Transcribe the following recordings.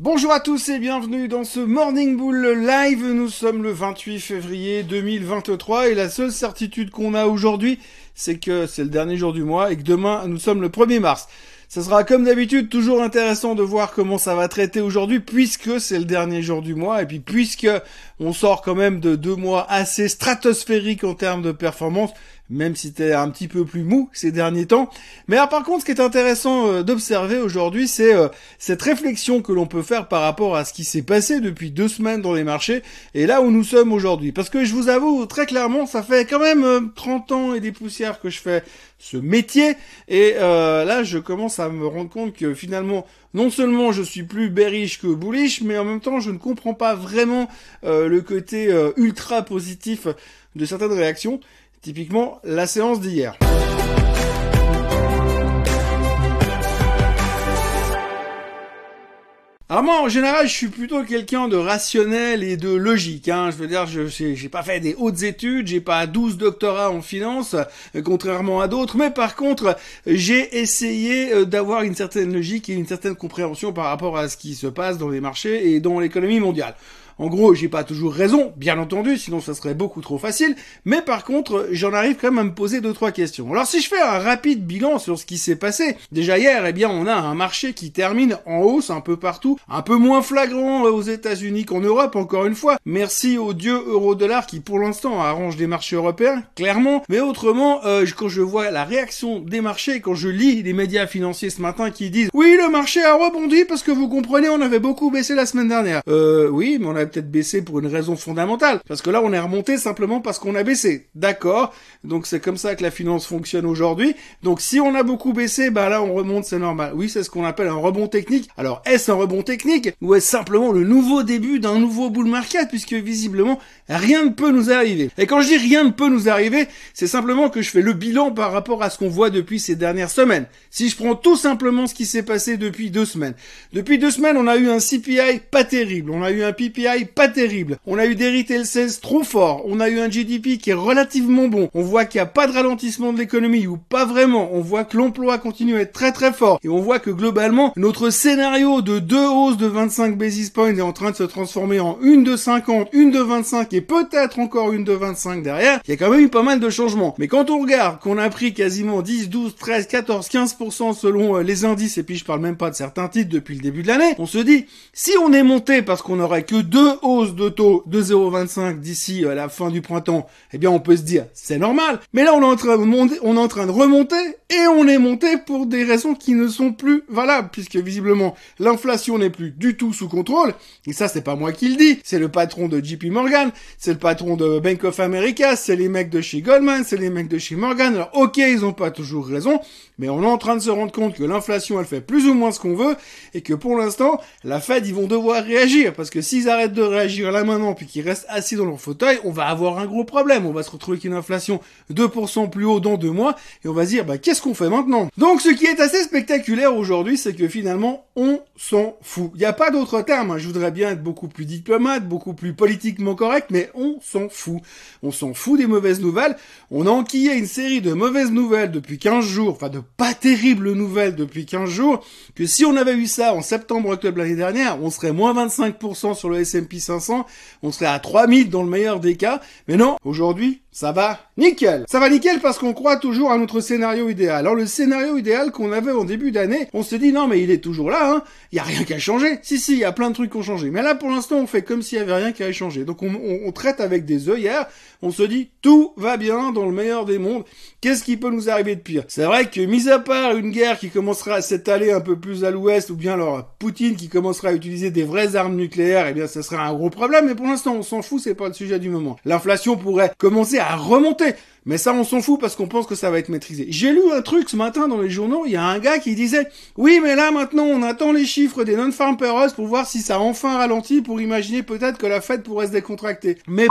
Bonjour à tous et bienvenue dans ce Morning Bull Live. Nous sommes le 28 février 2023 et la seule certitude qu'on a aujourd'hui, c'est que c'est le dernier jour du mois et que demain nous sommes le 1er mars. Ça sera comme d'habitude toujours intéressant de voir comment ça va traiter aujourd'hui puisque c'est le dernier jour du mois et puis puisque on sort quand même de deux mois assez stratosphériques en termes de performance même si c'était un petit peu plus mou ces derniers temps. Mais alors, par contre, ce qui est intéressant euh, d'observer aujourd'hui, c'est euh, cette réflexion que l'on peut faire par rapport à ce qui s'est passé depuis deux semaines dans les marchés et là où nous sommes aujourd'hui. Parce que je vous avoue très clairement, ça fait quand même 30 euh, ans et des poussières que je fais ce métier et là je commence à me rendre compte que finalement non seulement je suis plus bearish que bullish mais en même temps je ne comprends pas vraiment le côté ultra positif de certaines réactions Typiquement, la séance d'hier. Alors moi, en général, je suis plutôt quelqu'un de rationnel et de logique. Hein. Je veux dire, je j'ai pas fait des hautes études, j'ai pas 12 doctorats en finance, euh, contrairement à d'autres. Mais par contre, j'ai essayé euh, d'avoir une certaine logique et une certaine compréhension par rapport à ce qui se passe dans les marchés et dans l'économie mondiale. En gros, j'ai pas toujours raison, bien entendu, sinon ça serait beaucoup trop facile, mais par contre, j'en arrive quand même à me poser deux trois questions. Alors si je fais un rapide bilan sur ce qui s'est passé, déjà hier, eh bien, on a un marché qui termine en hausse un peu partout, un peu moins flagrant aux États-Unis qu'en Europe, encore une fois. Merci au dieu euro-dollar qui pour l'instant arrange des marchés européens, clairement, mais autrement, euh, quand je vois la réaction des marchés, quand je lis les médias financiers ce matin qui disent oui, le marché a rebondi parce que vous comprenez, on avait beaucoup baissé la semaine dernière. Euh, oui, mais on a peut-être baissé pour une raison fondamentale. Parce que là, on est remonté simplement parce qu'on a baissé. D'accord? Donc c'est comme ça que la finance fonctionne aujourd'hui. Donc si on a beaucoup baissé, bah là, on remonte, c'est normal. Oui, c'est ce qu'on appelle un rebond technique. Alors, est-ce un rebond technique ou est-ce simplement le nouveau début d'un nouveau bull market? Puisque visiblement, rien ne peut nous arriver. Et quand je dis rien ne peut nous arriver, c'est simplement que je fais le bilan par rapport à ce qu'on voit depuis ces dernières semaines. Si je prends tout simplement ce qui s'est passé depuis deux semaines. Depuis deux semaines, on a eu un CPI pas terrible. On a eu un PPI pas terrible. On a eu des retail sales trop forts. On a eu un GDP qui est relativement bon. On voit qu'il n'y a pas de ralentissement de l'économie ou pas vraiment. On voit que l'emploi continue à être très très fort. Et on voit que globalement, notre scénario de deux hausses de 25 basis points est en train de se transformer en une de 50, une de 25 et peut-être encore une de 25 derrière. Il y a quand même eu pas mal de changements. Mais quand on regarde qu'on a pris quasiment 10, 12, 13, 14, 15% selon euh, les indices, et puis je parle même pas de certains titres depuis le début de l'année, on se dit, si on est monté parce qu'on aurait que deux hausse de taux de 0,25 d'ici à la fin du printemps, eh bien on peut se dire c'est normal. Mais là on est en train de monter, on est en train de remonter et on est monté pour des raisons qui ne sont plus valables puisque visiblement l'inflation n'est plus du tout sous contrôle. Et ça c'est pas moi qui le dis, c'est le patron de JP Morgan, c'est le patron de Bank of America, c'est les mecs de chez Goldman, c'est les mecs de chez Morgan. Alors ok ils ont pas toujours raison, mais on est en train de se rendre compte que l'inflation elle fait plus ou moins ce qu'on veut et que pour l'instant la Fed ils vont devoir réagir parce que s'ils arrêtent de réagir là maintenant, puis qu'ils restent assis dans leur fauteuil, on va avoir un gros problème. On va se retrouver avec une inflation 2% plus haut dans deux mois, et on va se dire, bah, qu'est-ce qu'on fait maintenant? Donc, ce qui est assez spectaculaire aujourd'hui, c'est que finalement, on s'en fout. Il n'y a pas d'autre terme. Hein. Je voudrais bien être beaucoup plus diplomate, beaucoup plus politiquement correct, mais on s'en fout. On s'en fout des mauvaises nouvelles. On a enquillé une série de mauvaises nouvelles depuis 15 jours, enfin de pas terribles nouvelles depuis 15 jours, que si on avait eu ça en septembre-octobre l'année dernière, on serait moins 25% sur le S&P 500, on serait à 3000 dans le meilleur des cas. Mais non, aujourd'hui, ça va? Nickel. Ça va nickel parce qu'on croit toujours à notre scénario idéal. Alors le scénario idéal qu'on avait en début d'année, on se dit non mais il est toujours là, hein. Il y a rien qui a changé. Si si, il y a plein de trucs qui ont changé. Mais là pour l'instant on fait comme s'il y avait rien qui avait changé. Donc on, on, traite avec des œillères. On se dit tout va bien dans le meilleur des mondes. Qu'est-ce qui peut nous arriver de pire? C'est vrai que mis à part une guerre qui commencera à s'étaler un peu plus à l'ouest, ou bien alors Poutine qui commencera à utiliser des vraies armes nucléaires, eh bien ça serait un gros problème. Mais pour l'instant on s'en fout, c'est pas le sujet du moment. L'inflation pourrait commencer à remonter. Mais ça, on s'en fout parce qu'on pense que ça va être maîtrisé. J'ai lu un truc ce matin dans les journaux, il y a un gars qui disait, oui, mais là, maintenant, on attend les chiffres des non-farm payrolls pour voir si ça enfin ralenti, pour imaginer peut-être que la fête pourrait se décontracter. Mais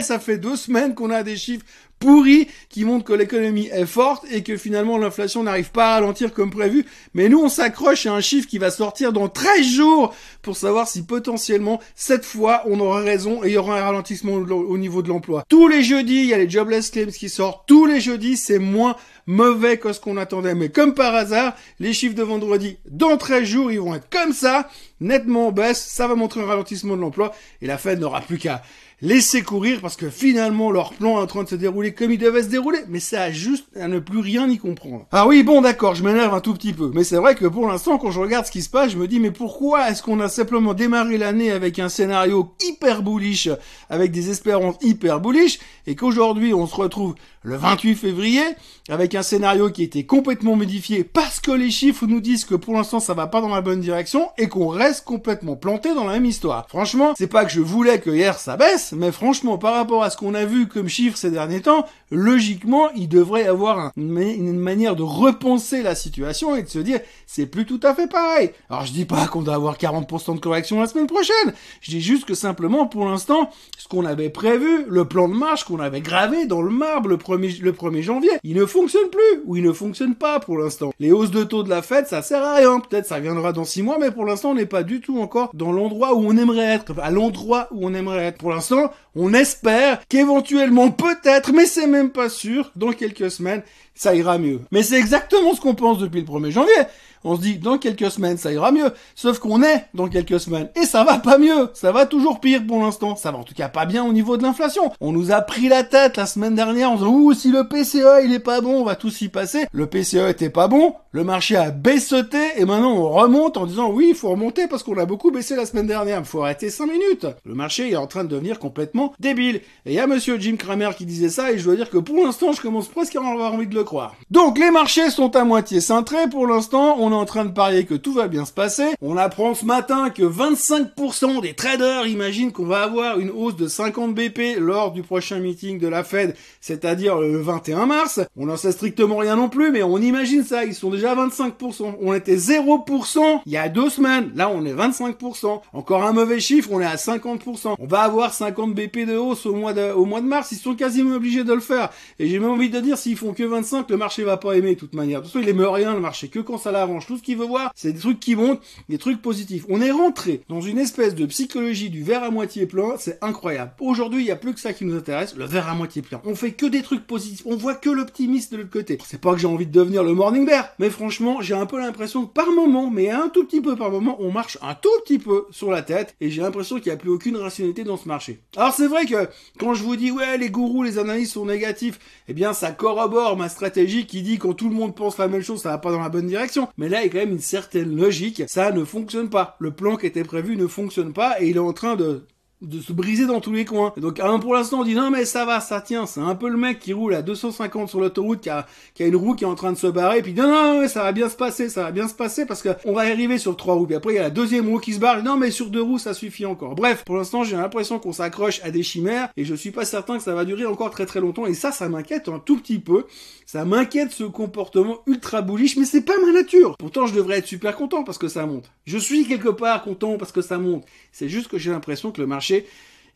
ça fait deux semaines qu'on a des chiffres pourris qui montrent que l'économie est forte et que finalement l'inflation n'arrive pas à ralentir comme prévu. Mais nous, on s'accroche à un chiffre qui va sortir dans 13 jours pour savoir si potentiellement, cette fois, on aura raison et il y aura un ralentissement au niveau de l'emploi. Tous les jeudis, il y a les jobless claims qui sortent. Tous les jeudis, c'est moins mauvais que ce qu'on attendait. Mais comme par hasard, les chiffres de vendredi, dans 13 jours, ils vont être comme ça, nettement en baisse, ça va montrer un ralentissement de l'emploi, et la Fed n'aura plus qu'à laisser courir parce que finalement leur plan est en train de se dérouler comme il devait se dérouler, mais ça a juste à ne plus rien y comprendre. Ah oui, bon d'accord, je m'énerve un tout petit peu, mais c'est vrai que pour l'instant quand je regarde ce qui se passe, je me dis mais pourquoi est-ce qu'on a simplement démarré l'année avec un scénario hyper bullish, avec des espérances hyper bullish, et qu'aujourd'hui on se retrouve le 28 février avec un scénario qui été complètement modifié parce que les chiffres nous disent que pour l'instant ça va pas dans la bonne direction et qu'on reste complètement planté dans la même histoire. Franchement, c'est pas que je voulais que hier ça baisse, mais franchement par rapport à ce qu'on a vu comme chiffres ces derniers temps, logiquement il devrait avoir une manière de repenser la situation et de se dire c'est plus tout à fait pareil. Alors je dis pas qu'on doit avoir 40% de correction la semaine prochaine, je dis juste que simplement pour l'instant ce qu'on avait prévu, le plan de marche qu'on avait gravé dans le marbre le le 1er janvier. Il ne fonctionne plus, ou il ne fonctionne pas pour l'instant. Les hausses de taux de la fête, ça sert à rien. Peut-être ça viendra dans 6 mois, mais pour l'instant, on n'est pas du tout encore dans l'endroit où on aimerait être, à l'endroit où on aimerait être. Pour l'instant, on espère qu'éventuellement, peut-être, mais c'est même pas sûr, dans quelques semaines, ça ira mieux. Mais c'est exactement ce qu'on pense depuis le 1er janvier on se dit dans quelques semaines ça ira mieux. Sauf qu'on est dans quelques semaines et ça va pas mieux, ça va toujours pire pour l'instant. Ça va en tout cas pas bien au niveau de l'inflation. On nous a pris la tête la semaine dernière en disant ouh si le PCE il est pas bon, on va tous y passer. Le PCE était pas bon, le marché a baissoté et maintenant on remonte en disant oui il faut remonter parce qu'on a beaucoup baissé la semaine dernière. Il faut arrêter 5 minutes. Le marché est en train de devenir complètement débile. Et il y a Monsieur Jim Cramer qui disait ça et je dois dire que pour l'instant je commence presque à avoir envie de le Donc les marchés sont à moitié cintrés pour l'instant. On est en train de parier que tout va bien se passer. On apprend ce matin que 25% des traders imaginent qu'on va avoir une hausse de 50 BP lors du prochain meeting de la Fed, c'est-à-dire le 21 mars. On n'en sait strictement rien non plus, mais on imagine ça. Ils sont déjà à 25%. On était 0% il y a deux semaines. Là, on est 25%. Encore un mauvais chiffre, on est à 50%. On va avoir 50 BP de hausse au mois de mars. Ils sont quasiment obligés de le faire. Et j'ai même envie de dire, s'ils font que 25, le marché va pas aimer de toute manière. De toute façon, il aime rien, le marché, que quand ça l'avance. Tout ce qu'il veut voir, c'est des trucs qui montent, des trucs positifs. On est rentré dans une espèce de psychologie du verre à moitié plein, c'est incroyable. Aujourd'hui, il n'y a plus que ça qui nous intéresse, le verre à moitié plein. On fait que des trucs positifs, on voit que l'optimisme de l'autre côté. C'est pas que j'ai envie de devenir le morning bear, mais franchement, j'ai un peu l'impression que par moment, mais un tout petit peu par moment, on marche un tout petit peu sur la tête, et j'ai l'impression qu'il n'y a plus aucune rationalité dans ce marché. Alors c'est vrai que quand je vous dis ouais les gourous, les analystes sont négatifs, eh bien ça corrobore ma stratégie qui dit quand tout le monde pense la même chose, ça va pas dans la bonne direction. Mais là, il y a quand même une certaine logique. Ça ne fonctionne pas. Le plan qui était prévu ne fonctionne pas et il est en train de de se briser dans tous les coins. donc pour l'instant on dit non mais ça va, ça tient, c'est un peu le mec qui roule à 250 sur l'autoroute, qui a, qui a une roue qui est en train de se barrer, et puis non non, ça va bien se passer, ça va bien se passer parce que on va arriver sur trois roues. Puis après il y a la deuxième roue qui se barre, non mais sur deux roues ça suffit encore. Bref, pour l'instant j'ai l'impression qu'on s'accroche à des chimères et je suis pas certain que ça va durer encore très très longtemps et ça ça m'inquiète un tout petit peu. Ça m'inquiète ce comportement ultra bullish, mais c'est pas ma nature. Pourtant je devrais être super content parce que ça monte. Je suis quelque part content parce que ça monte. C'est juste que j'ai l'impression que le marché,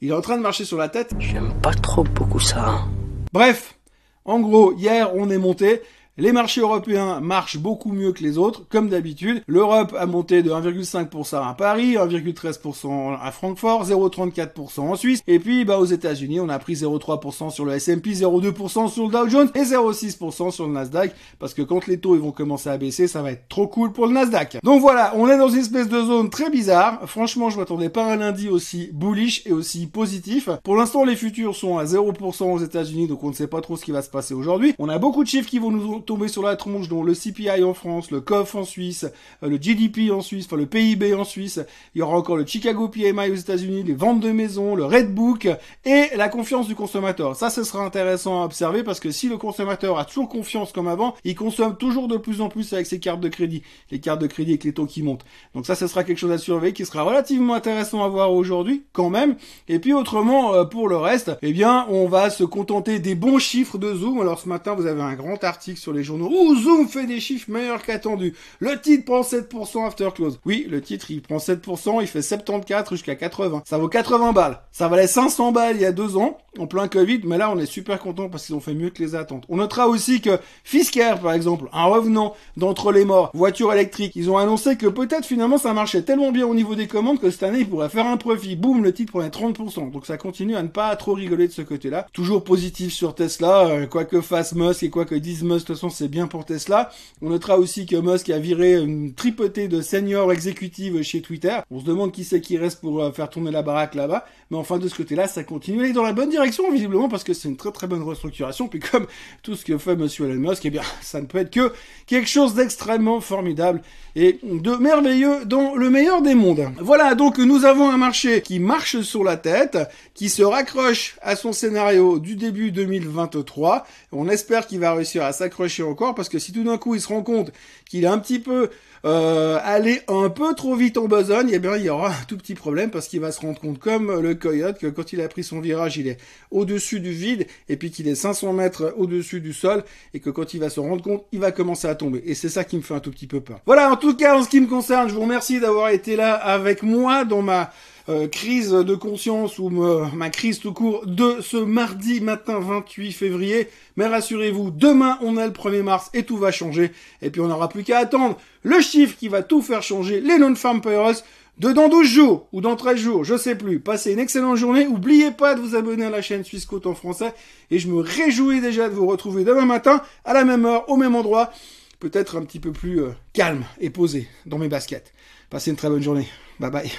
il est en train de marcher sur la tête. J'aime pas trop beaucoup ça. Bref, en gros, hier, on est monté. Les marchés européens marchent beaucoup mieux que les autres, comme d'habitude. L'Europe a monté de 1,5% à Paris, 1,13% à Francfort, 0,34% en Suisse. Et puis, bah, aux États-Unis, on a pris 0,3% sur le S&P, 0,2% sur le Dow Jones et 0,6% sur le Nasdaq. Parce que quand les taux ils vont commencer à baisser, ça va être trop cool pour le Nasdaq. Donc voilà, on est dans une espèce de zone très bizarre. Franchement, je m'attendais pas à un lundi aussi bullish et aussi positif. Pour l'instant, les futurs sont à 0% aux États-Unis, donc on ne sait pas trop ce qui va se passer aujourd'hui. On a beaucoup de chiffres qui vont nous tomber sur la tronche, dont le CPI en France, le COF en Suisse, euh, le GDP en Suisse, enfin le PIB en Suisse. Il y aura encore le Chicago PMI aux États-Unis, les ventes de maisons, le Redbook et la confiance du consommateur. Ça, ce sera intéressant à observer parce que si le consommateur a toujours confiance comme avant, il consomme toujours de plus en plus avec ses cartes de crédit, les cartes de crédit avec les taux qui montent. Donc ça, ce sera quelque chose à surveiller qui sera relativement intéressant à voir aujourd'hui quand même. Et puis autrement, euh, pour le reste, eh bien, on va se contenter des bons chiffres de Zoom. Alors ce matin, vous avez un grand article sur les journaux. Ouh, Zoom fait des chiffres meilleurs qu'attendus. Le titre prend 7% after close. Oui, le titre, il prend 7%, il fait 74 jusqu'à 80. Ça vaut 80 balles. Ça valait 500 balles il y a deux ans, en plein Covid, mais là, on est super content parce qu'ils ont fait mieux que les attentes. On notera aussi que Fisker, par exemple, un revenant d'entre les morts, voiture électrique, ils ont annoncé que peut-être finalement ça marchait tellement bien au niveau des commandes que cette année, ils pourraient faire un profit. Boum, le titre prenait 30%. Donc ça continue à ne pas trop rigoler de ce côté-là. Toujours positif sur Tesla, euh, quoi que fasse Musk et quoi que dise Musk, de c'est bien pour Tesla. On notera aussi que Musk a viré une tripotée de seniors exécutives chez Twitter. On se demande qui c'est qui reste pour euh, faire tourner la baraque là-bas. Mais enfin, de ce côté-là, ça continue à dans la bonne direction, visiblement, parce que c'est une très très bonne restructuration. Puis comme tout ce que fait Monsieur Elon Musk, eh bien, ça ne peut être que quelque chose d'extrêmement formidable et de merveilleux dans le meilleur des mondes. Voilà, donc nous avons un marché qui marche sur la tête, qui se raccroche à son scénario du début 2023. On espère qu'il va réussir à s'accrocher encore, parce que si tout d'un coup il se rend compte qu'il est un petit peu euh, aller un peu trop vite en besogne, eh bien il y aura un tout petit problème parce qu'il va se rendre compte comme le coyote que quand il a pris son virage, il est au-dessus du vide et puis qu'il est 500 mètres au-dessus du sol et que quand il va se rendre compte, il va commencer à tomber. Et c'est ça qui me fait un tout petit peu peur. Voilà, en tout cas en ce qui me concerne, je vous remercie d'avoir été là avec moi dans ma euh, crise de conscience ou ma crise tout court de ce mardi matin 28 février. Mais rassurez-vous, demain on est le 1er mars et tout va changer. Et puis on n'aura plus qu'à attendre le chiffre qui va tout faire changer, les non-farm payrolls, de dans 12 jours ou dans 13 jours, je sais plus. Passez une excellente journée. N'oubliez pas de vous abonner à la chaîne Suisse Côte en français. Et je me réjouis déjà de vous retrouver demain matin à la même heure, au même endroit. Peut-être un petit peu plus euh, calme et posé dans mes baskets. Passez une très bonne journée. Bye bye.